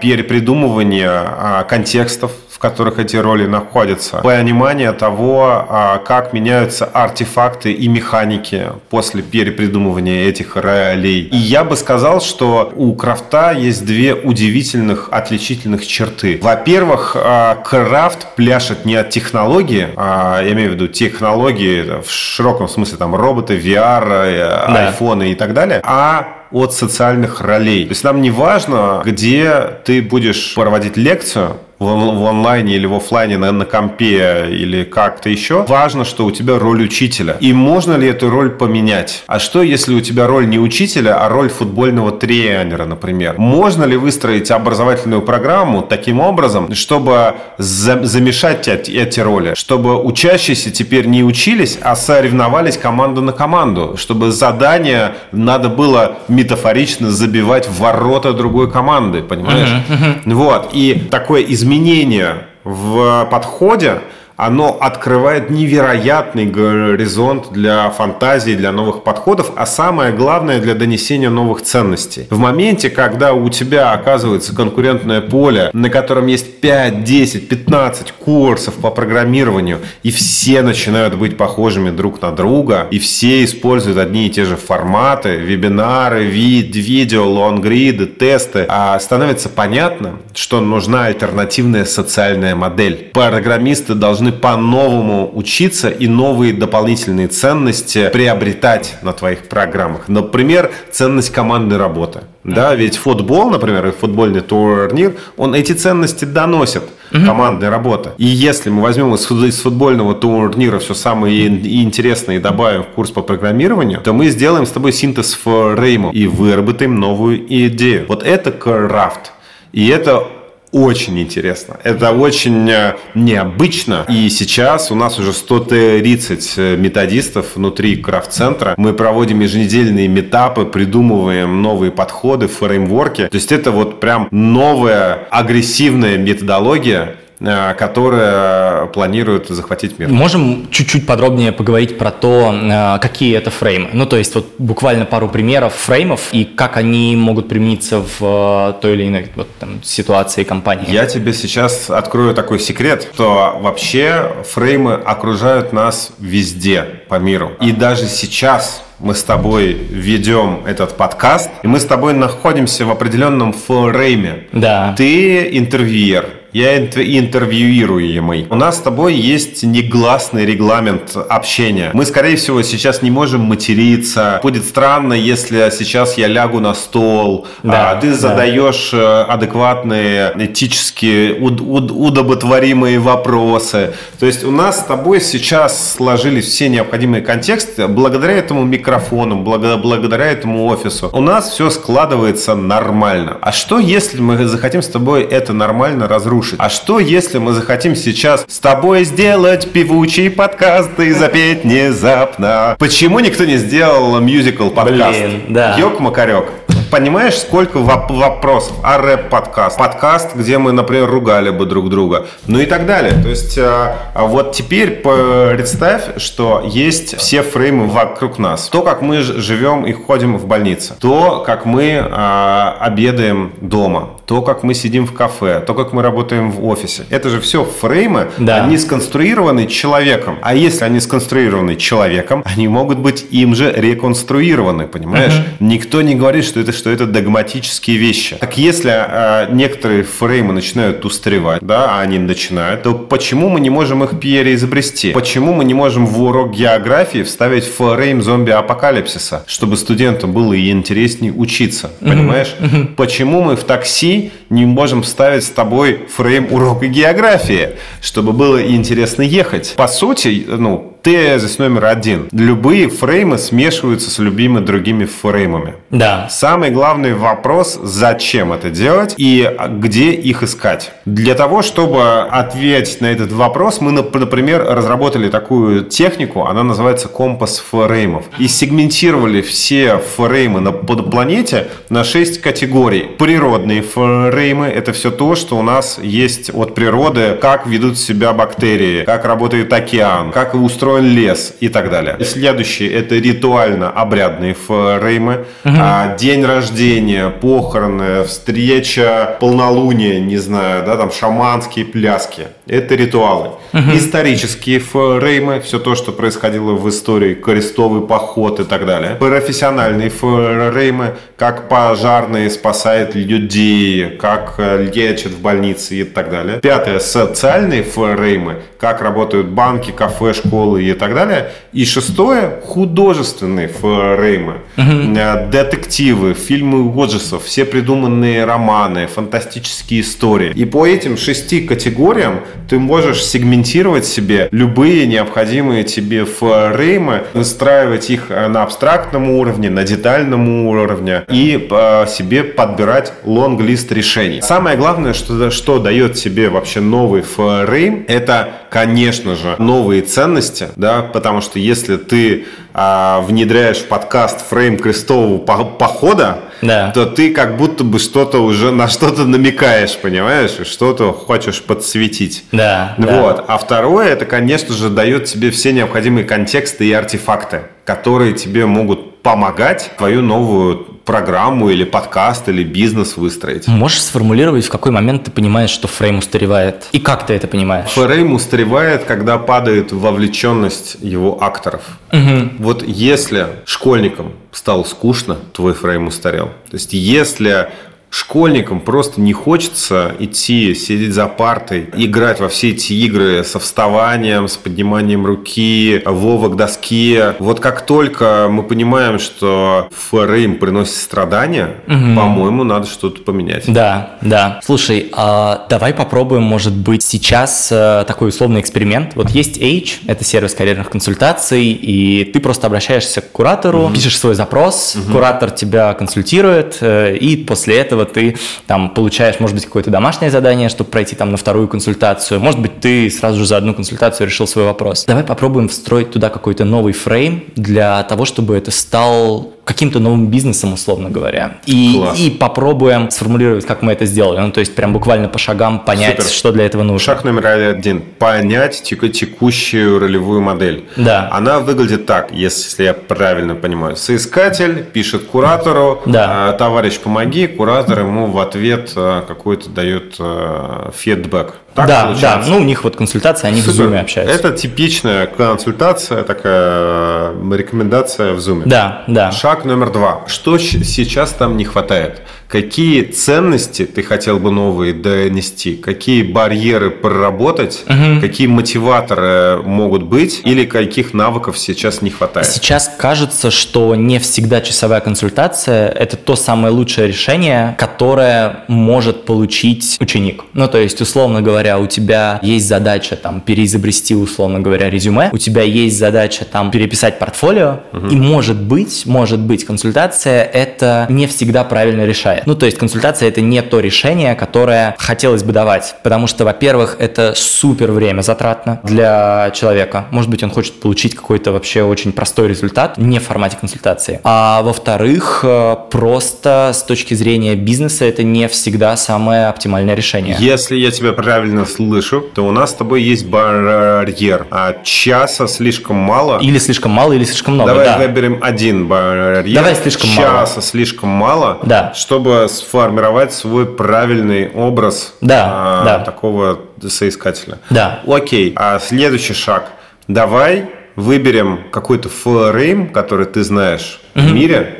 перепридумывание контекстов, которых эти роли находятся, понимание того, а, как меняются артефакты и механики после перепридумывания этих ролей. И я бы сказал, что у крафта есть две удивительных отличительных черты. Во-первых, а, крафт пляшет не от технологии, а, я имею в виду технологии в широком смысле, там роботы, VR, э, да. айфоны и так далее, а от социальных ролей. То есть нам не важно, где ты будешь проводить лекцию, в, в онлайне или в офлайне на, на компе или как-то еще, важно, что у тебя роль учителя. И можно ли эту роль поменять? А что, если у тебя роль не учителя, а роль футбольного тренера, например? Можно ли выстроить образовательную программу таким образом, чтобы за, замешать эти, эти роли? Чтобы учащиеся теперь не учились, а соревновались команда на команду? Чтобы задание надо было метафорично забивать в ворота другой команды, понимаешь? Uh-huh, uh-huh. Вот. И такое изменение изменение в подходе оно открывает невероятный горизонт для фантазии, для новых подходов, а самое главное для донесения новых ценностей. В моменте, когда у тебя оказывается конкурентное поле, на котором есть 5, 10, 15 курсов по программированию, и все начинают быть похожими друг на друга, и все используют одни и те же форматы, вебинары, вид, видео, лонгриды, тесты, а становится понятно, что нужна альтернативная социальная модель. Программисты должны должны по-новому учиться и новые дополнительные ценности приобретать на твоих программах. Например, ценность командной работы. Да, ведь футбол, например, и футбольный турнир, он эти ценности доносит угу. командной работы. И если мы возьмем из, из футбольного турнира все самое интересное и добавим в курс по программированию, то мы сделаем с тобой синтез фрейму и выработаем новую идею. Вот это крафт. И это очень интересно. Это очень э, необычно. И сейчас у нас уже 130 э, методистов внутри крафт-центра. Мы проводим еженедельные метапы, придумываем новые подходы, фреймворки. То есть это вот прям новая агрессивная методология, которая планирует захватить мир. Можем чуть-чуть подробнее поговорить про то, э, какие это фреймы? Ну, то есть вот буквально пару примеров фреймов и как они могут примениться в э, той или иной вот, там, ситуации компании. Я тебе сейчас открою такой секрет, что вообще фреймы окружают нас везде по миру. И даже сейчас мы с тобой ведем этот подкаст, и мы с тобой находимся в определенном фрейме. Да. Ты интервьюер, я интервьюируемый. У нас с тобой есть негласный регламент общения. Мы, скорее всего, сейчас не можем материться. Будет странно, если сейчас я лягу на стол, да, а ты да. задаешь э, адекватные, этические, уд- уд- удоботворимые вопросы. То есть у нас с тобой сейчас сложились все необходимые контексты благодаря этому микрофону, благодаря этому офису. У нас все складывается нормально. А что, если мы захотим с тобой это нормально разрушить? Разрушить. А что, если мы захотим сейчас с тобой сделать певучий подкаст и запеть внезапно? Почему никто не сделал мюзикл подкаст? Блин, да. Ёк-макарёк. Понимаешь, сколько воп- вопросов? А рэп-подкаст? Подкаст, где мы, например, ругали бы друг друга. Ну и так далее. То есть а, а вот теперь представь, что есть все фреймы вокруг нас. То, как мы живем и ходим в больнице. То, как мы а, обедаем дома то, как мы сидим в кафе, то, как мы работаем в офисе. Это же все фреймы, да. они сконструированы человеком. А если они сконструированы человеком, они могут быть им же реконструированы, понимаешь? Угу. Никто не говорит, что это, что это догматические вещи. Так если э, некоторые фреймы начинают устаревать, да, а они начинают, то почему мы не можем их переизобрести? Почему мы не можем в урок географии вставить фрейм зомби-апокалипсиса, чтобы студентам было и интереснее учиться, понимаешь? Почему мы в такси не можем ставить с тобой фрейм урока географии, чтобы было интересно ехать. По сути, ну, тезис номер один. Любые фреймы смешиваются с любыми другими фреймами. Да. Самый главный вопрос, зачем это делать и где их искать. Для того, чтобы ответить на этот вопрос, мы, например, разработали такую технику, она называется компас фреймов. И сегментировали все фреймы на планете на 6 категорий. Природные фреймы – это все то, что у нас есть от природы, как ведут себя бактерии, как работает океан, как устроен устроен лес и так далее. Следующий – это ритуально-обрядные фреймы. Угу. А, день рождения, похороны, встреча, полнолуние, не знаю, да, там шаманские пляски. Это ритуалы. Угу. Исторические фреймы, все то, что происходило в истории, крестовый поход и так далее. Профессиональные фреймы, как пожарные спасают людей, как э, лечат в больнице и так далее. Пятое – социальные фреймы, как работают банки, кафе, школы и так далее. И шестое – художественные фреймы, угу. детективы, фильмы ужасов, все придуманные романы, фантастические истории. И по этим шести категориям ты можешь сегментировать себе любые необходимые тебе фреймы, выстраивать их э, на абстрактном уровне, на детальном уровне и э, себе подбирать лонг-лист решений. Самое главное, что, что дает тебе вообще новый фрейм, это, конечно же, новые ценности, да, потому что если ты а, внедряешь в подкаст фрейм крестового похода, да. то ты как будто бы что-то уже на что-то намекаешь, понимаешь, и что-то хочешь подсветить. Да. Вот. Да. А второе, это, конечно же, дает тебе все необходимые контексты и артефакты, которые тебе могут помогать твою новую программу или подкаст или бизнес выстроить. Можешь сформулировать, в какой момент ты понимаешь, что фрейм устаревает? И как ты это понимаешь? Фрейм устаревает, когда падает вовлеченность его акторов. Угу. Вот если школьникам стало скучно, твой фрейм устарел. То есть если школьникам просто не хочется идти, сидеть за партой, играть во все эти игры со вставанием, с подниманием руки, Вова к доске. Вот как только мы понимаем, что фрейм приносит страдания, угу. по-моему, надо что-то поменять. Да, да. Слушай, а давай попробуем, может быть, сейчас э, такой условный эксперимент. Вот есть Age, это сервис карьерных консультаций, и ты просто обращаешься к куратору, угу. пишешь свой запрос, угу. куратор тебя консультирует, э, и после этого этого ты там получаешь, может быть, какое-то домашнее задание, чтобы пройти там на вторую консультацию. Может быть, ты сразу же за одну консультацию решил свой вопрос. Давай попробуем встроить туда какой-то новый фрейм для того, чтобы это стал каким-то новым бизнесом, условно говоря. И, и попробуем сформулировать, как мы это сделали. Ну, то есть, прям буквально по шагам понять, Супер. что для этого нужно. Шаг номер один. Понять текущую ролевую модель. Да. Она выглядит так, если я правильно понимаю. Соискатель пишет куратору, да. «А, товарищ, помоги, куратор ему в ответ а, какой-то дает а, фидбэк. Так да, получается? да. Ну, у них вот консультация, они Супер. в Zoom общаются. Это типичная консультация, такая рекомендация в Zoom. Да, да. Шаг номер два. Что сейчас там не хватает? Какие ценности ты хотел бы новые донести? Какие барьеры проработать? Угу. Какие мотиваторы могут быть? Или каких навыков сейчас не хватает? Сейчас кажется, что не всегда часовая консультация – это то самое лучшее решение, которое может получить ученик. Ну, то есть, условно говоря, у тебя есть задача там переизобрести, условно говоря, резюме, у тебя есть задача там переписать портфолио, угу. и может быть, может быть, консультация – это не всегда правильно решает хватает. Ну, то есть консультация это не то решение, которое хотелось бы давать, потому что, во-первых, это супер время затратно для человека. Может быть, он хочет получить какой-то вообще очень простой результат, не в формате консультации. А во-вторых, э, просто с точки зрения бизнеса это не всегда самое оптимальное решение. Если я тебя правильно слышу, то у нас с тобой есть барьер. А часа слишком мало. Или слишком мало, или слишком много. Давай да. выберем один барьер. Давай слишком мало. Часа слишком мало, Да. чтобы сформировать свой правильный образ Да, а, да. такого соискателя. Да. Окей, а следующий шаг. Давай выберем какой-то фрейм, который ты знаешь в мире,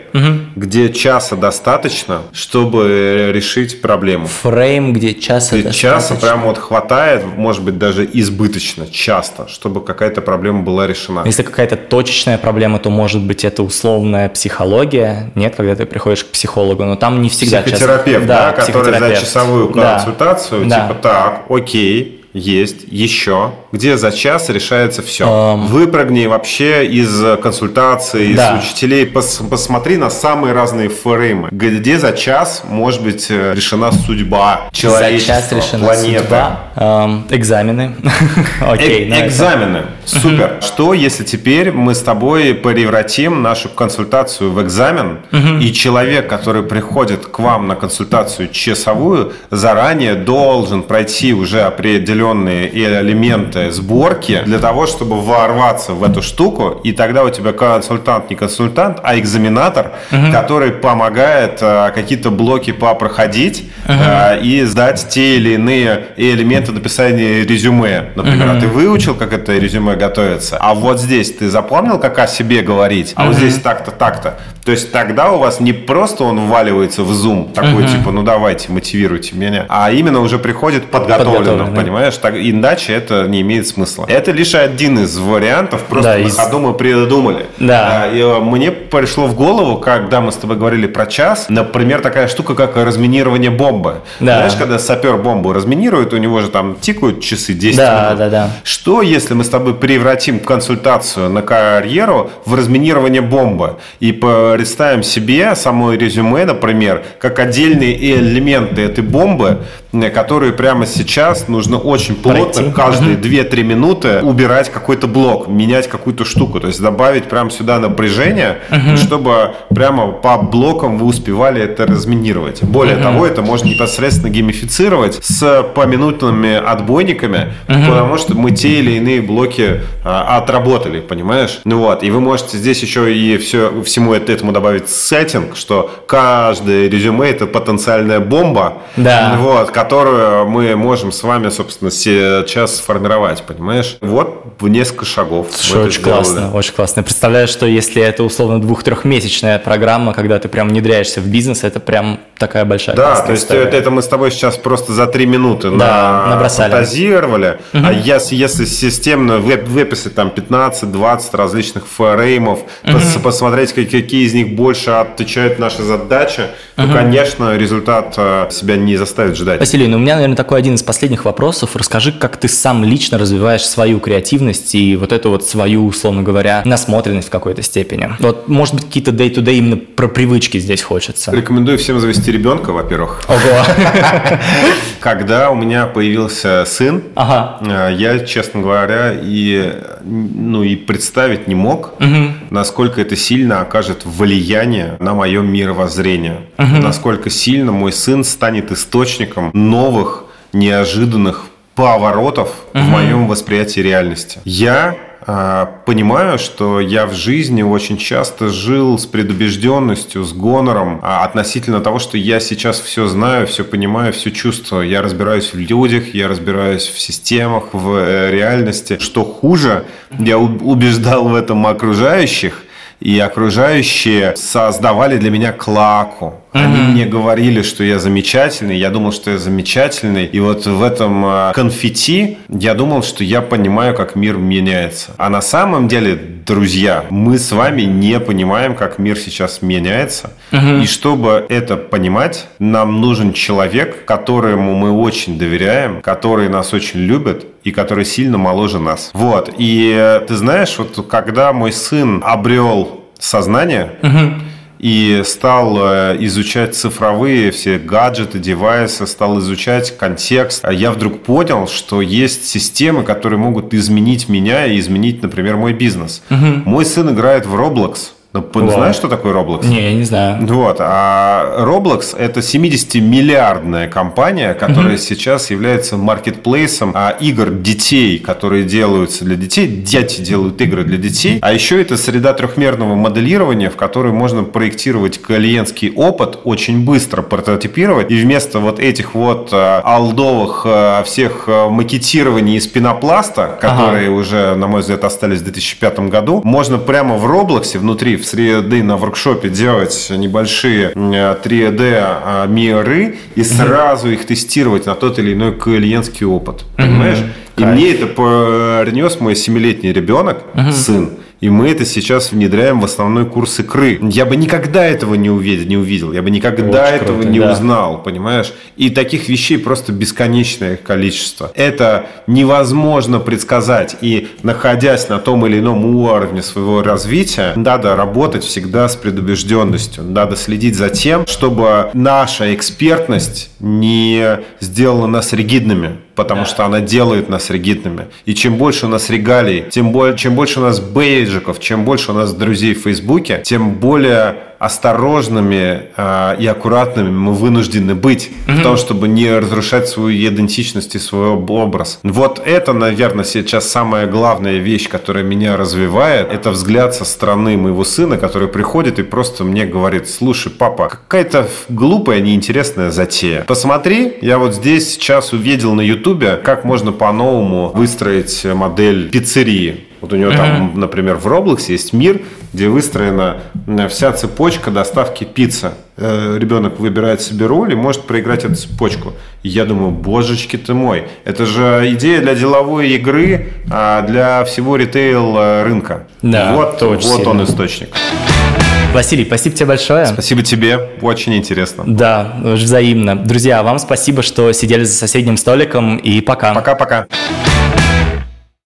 где часа достаточно, чтобы решить проблему. Фрейм, где часа Где часа достаточно. прям вот хватает, может быть, даже избыточно, часто, чтобы какая-то проблема была решена. Если какая-то точечная проблема, то может быть это условная психология. Нет, когда ты приходишь к психологу, но там не всегда Психотерапевт, да, который за часовую Да. консультацию, Да. типа так, окей, есть, еще, где за час решается все. Эм. Выпрыгни вообще из консультации, Да. из учителей, пос- посмотри на самые разные фреймы, где за час может быть э, решена судьба человечества, За час решена планеты. судьба. Эм, экзамены. Окей, Э- это. экзамены. Супер. Что, если теперь мы с тобой превратим нашу консультацию в экзамен, и человек, который приходит к вам на консультацию часовую, заранее должен пройти уже определенные элементы сборки для того, чтобы ворваться в эту штуку, и тогда у тебя консультант не консультант, а экзаменатор, который помогает э, какие-то блоки попроходить э, и сдать те или иные элементы написания резюме. Например, а ты выучил, как это резюме готовится, а вот здесь ты запомнил, как о себе говорить, а вот здесь так-то, так-то. То есть тогда у вас не просто он вваливается в Zoom, такой типа, ну давайте, мотивируйте меня, а именно уже приходит подготовленным, Подготовленным. понимаешь? Так, иначе это не имеет смысла. Это лишь один из вариантов, просто Да, на из- ходу мы придумали. Да. И, э, мне пришло в голову, когда мы с тобой говорили про час, например, такая штука, как разминирование бомбы. Да. Знаешь, когда сапер бомбу разминирует, у него же там тикают часы 10 Да, минут. да, да. Что, если мы с тобой превратим консультацию на карьеру в разминирование бомбы и представим себе само резюме, например, как отдельные элементы этой бомбы, которые прямо сейчас нужно очень плотно Пройти. каждые 2-3 минуты убирать какой-то блок, менять какую-то штуку, то есть добавить прямо сюда напряжение, чтобы прямо по блокам вы успевали это разминировать. Более того, это можно непосредственно геймифицировать с поминутными отбойниками, потому что мы те или иные блоки а, отработали, понимаешь? Ну вот, и вы можете здесь еще и все, всему это- этому добавить сеттинг, что каждое резюме это потенциальная бомба, Да. вот, которую мы можем с вами, собственно, сейчас сформировать, понимаешь? Вот в несколько шагов. это очень сделали. классно, очень классно. Представляю, что если это условно двух-трехмесячная программа, когда ты прям внедряешься в бизнес, это прям такая большая Да, то есть история. это, это мы с тобой сейчас просто за три минуты Да, на- набросали. фантазировали. А если, если системно вып- выписать там 15-20 различных фреймов, пос- посмотреть, как- какие из них больше отвечают нашей задаче, то, конечно, результат э, себя не заставит ждать. Василий, ну у меня, наверное, такой один из последних вопросов. Расскажи, как ты сам лично развиваешь свою креативность и вот эту вот свою, условно говоря, насмотренность в какой-то степени. Вот, может быть, какие-то day-to-day именно про привычки здесь хочется. Рекомендую всем завести ребенка, во-первых. Ого. Когда у меня появился сын, Ага. э, я, честно говоря, и, ну, и представить не мог, насколько это сильно окажет влияние на мое мировоззрение. Насколько сильно мой сын станет источником новых, неожиданных поворотов в моем восприятии реальности. Я а, понимаю, что я в жизни очень часто жил с предубежденностью, с гонором а, относительно того, что я сейчас все знаю, все понимаю, все чувствую. Я разбираюсь в людях, я разбираюсь в системах, в э, реальности. Что хуже, я убеждал в этом окружающих, и окружающие создавали для меня клаку. Они мне говорили, что я замечательный, я думал, что я замечательный. И вот в этом э, конфетти я думал, что я понимаю, как мир меняется. А на самом деле, друзья, мы с вами не понимаем, как мир сейчас меняется. И чтобы это понимать, нам нужен человек, которому мы очень доверяем, который нас очень любит и который сильно моложе нас. Вот. И э, ты знаешь, вот когда мой сын обрел сознание, и стал э, изучать цифровые все гаджеты, девайсы, стал изучать контекст, я вдруг понял, что есть системы, которые могут изменить меня и изменить, например, мой бизнес. Угу. Мой сын играет в Roblox. Ну, Вау. знаешь, что такое Roblox? Не, я не знаю. Вот. А Roblox – это 70-миллиардная компания, которая угу. сейчас является маркетплейсом а, игр детей, которые делаются для детей. Дети делают игры для детей. А еще это среда трехмерного моделирования, в которой можно проектировать клиентский опыт очень быстро, прототипировать. И вместо вот этих вот а, алдовых а, всех а, макетирований из пенопласта, которые ага. уже, на мой взгляд, остались в 2005 году, можно прямо в Roblox внутри в 3D на воркшопе делать небольшие 3D а, миры и сразу их тестировать на тот или иной клиентский опыт. Понимаешь? И мне это принес мой семилетний ребенок, сын. И мы это сейчас внедряем в основной курс игры. Я бы никогда этого не увидел, не увидел. Я бы никогда Очень этого круто, не да. узнал, понимаешь? И таких вещей просто бесконечное количество. Это невозможно предсказать. И находясь на том или ином уровне своего развития, надо работать всегда с предубежденностью. Надо следить за тем, чтобы наша экспертность не сделала нас ригидными потому да. что она делает нас ригидными. И чем больше у нас регалий, тем более, чем больше у нас бейджиков, чем больше у нас друзей в Фейсбуке, тем более осторожными э, и аккуратными мы вынуждены быть mm-hmm. в том, чтобы не разрушать свою идентичность и свой образ. Вот это, наверное, сейчас самая главная вещь, которая меня развивает, это взгляд со стороны моего сына, который приходит и просто мне говорит, слушай, папа, какая-то глупая, неинтересная затея. Посмотри, я вот здесь сейчас увидел на ютубе, как можно по-новому выстроить модель пиццерии. Вот у него там, например, в Roblox есть мир, где выстроена э, вся цепочка доставки пиццы. Э, ребенок выбирает себе роль и может проиграть эту цепочку. И я думаю, божечки ты мой, это же идея для деловой игры, а для всего ритейл э, рынка. Да, вот, вот сильно. он источник. Василий, спасибо тебе большое. Спасибо тебе, очень интересно. Да, взаимно. Друзья, вам спасибо, что сидели за соседним столиком, и пока. Пока-пока.